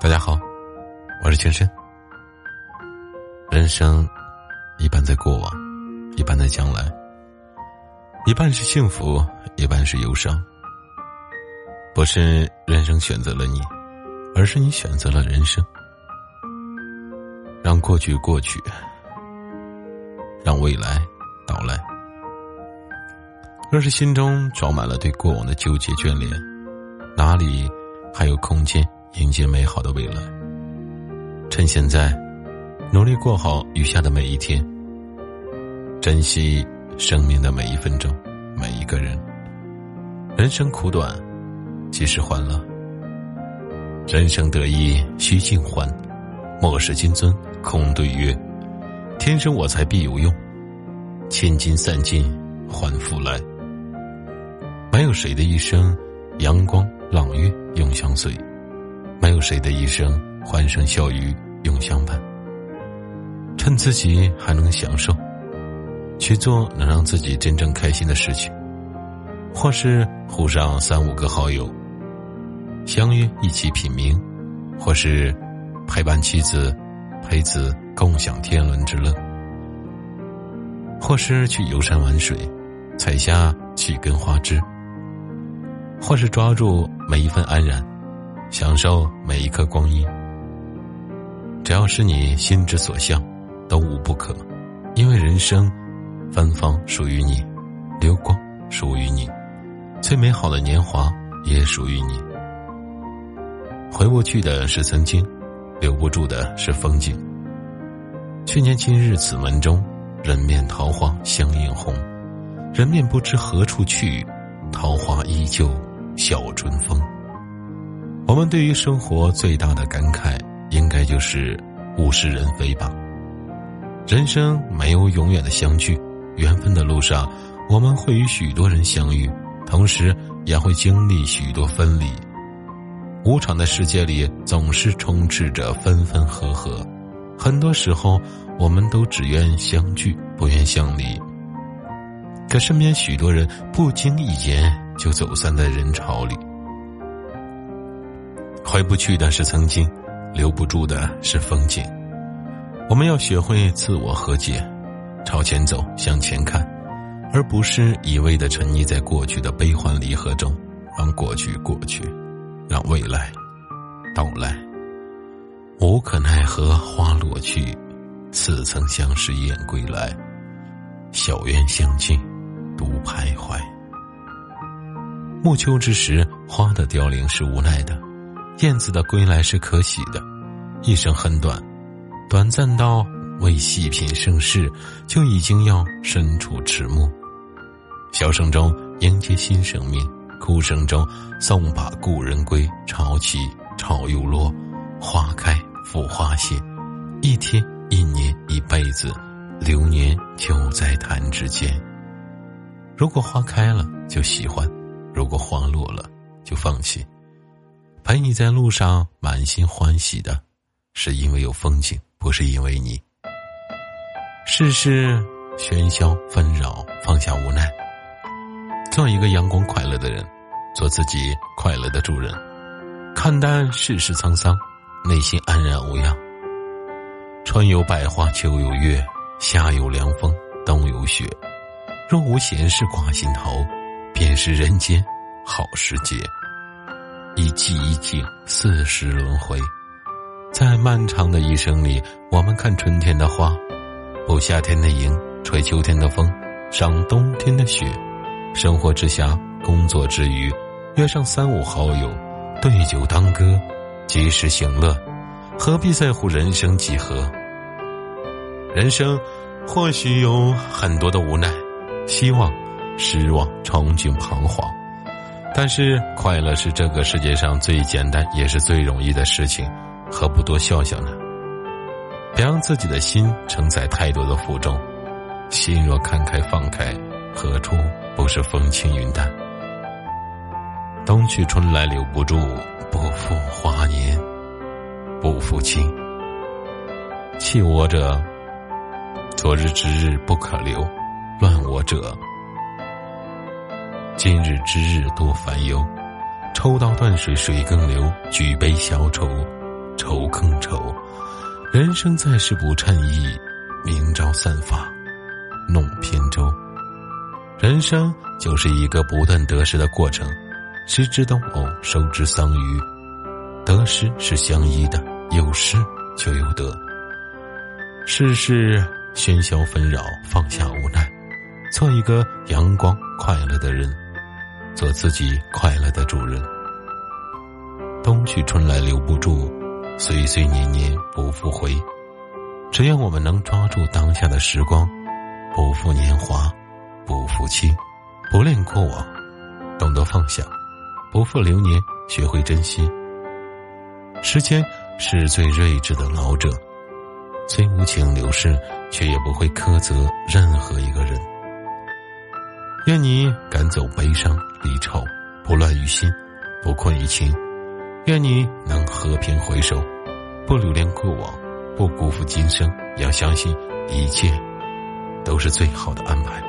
大家好，我是全身。人生一半在过往，一半在将来，一半是幸福，一半是忧伤。不是人生选择了你，而是你选择了人生。让过去过去，让未来到来。若是心中装满了对过往的纠结眷恋，哪里还有空间迎接美好的未来？趁现在，努力过好余下的每一天，珍惜生命的每一分钟，每一个人。人生苦短，及时欢乐。人生得意须尽欢，莫使金樽空对月。天生我材必有用，千金散尽还复来。没有谁的一生，阳光朗月永相随；没有谁的一生，欢声笑语永相伴。趁自己还能享受，去做能让自己真正开心的事情，或是呼上三五个好友，相约一起品茗，或是陪伴妻子、陪子共享天伦之乐，或是去游山玩水，采下几根花枝。或是抓住每一份安然，享受每一刻光阴。只要是你心之所向，都无不可。因为人生，芬芳属于你，流光属于你，最美好的年华也属于你。回不去的是曾经，留不住的是风景。去年今日此门中，人面桃花相映红。人面不知何处去，桃花依旧。笑春风。我们对于生活最大的感慨，应该就是物是人非吧。人生没有永远的相聚，缘分的路上，我们会与许多人相遇，同时也会经历许多分离。无常的世界里，总是充斥着分分合合，很多时候，我们都只愿相聚，不愿相离。可身边许多人不经意间。就走散在人潮里，回不去的是曾经，留不住的是风景。我们要学会自我和解，朝前走，向前看，而不是一味的沉溺在过去的悲欢离合中，让过去过去，让未来到来。无可奈何花落去，似曾相识燕归来。小院相近，独徘徊。暮秋之时，花的凋零是无奈的，燕子的归来是可喜的。一生很短，短暂到为细品盛世，就已经要身处迟暮。笑声中迎接新生命，哭声中送把故人归。潮起潮又落，花开复花谢，一天一年一辈子，流年就在弹指间。如果花开了，就喜欢。如果花落了，就放弃。陪你在路上满心欢喜的，是因为有风景，不是因为你。世事喧嚣纷扰，放下无奈，做一个阳光快乐的人，做自己快乐的主人，看淡世事沧桑，内心安然无恙。春有百花，秋有月，夏有凉风，冬有雪。若无闲事挂心头。便是人间好时节，一季一季，四时轮回。在漫长的一生里，我们看春天的花，捕夏天的萤，吹秋天的风，赏冬天的雪。生活之下，工作之余，约上三五好友，对酒当歌，及时行乐，何必在乎人生几何？人生或许有很多的无奈，希望。失望、憧憬、彷徨，但是快乐是这个世界上最简单也是最容易的事情，何不多笑笑呢？别让自己的心承载太多的负重，心若看开放开，何处不是风轻云淡？冬去春来留不住，不负华年，不负卿。弃我者，昨日之日不可留；乱我者。今日之日多烦忧，抽刀断水水更流，举杯消愁，愁更愁。人生在世不称意，明朝散发弄扁舟。人生就是一个不断得失的过程，失之东偶，收之桑榆。得失是相依的，有失就有得。世事喧嚣纷扰，放下无奈，做一个阳光快乐的人，做自己快乐的主人。冬去春来留不住，岁岁年年不复回。只要我们能抓住当下的时光，不负年华。不负卿，不恋过往，懂得放下；不负流年，学会珍惜。时间是最睿智的老者，虽无情流逝，却也不会苛责任何一个人。愿你赶走悲伤离愁，不乱于心，不困于情；愿你能和平回首，不留恋过往，不辜负今生。要相信，一切都是最好的安排。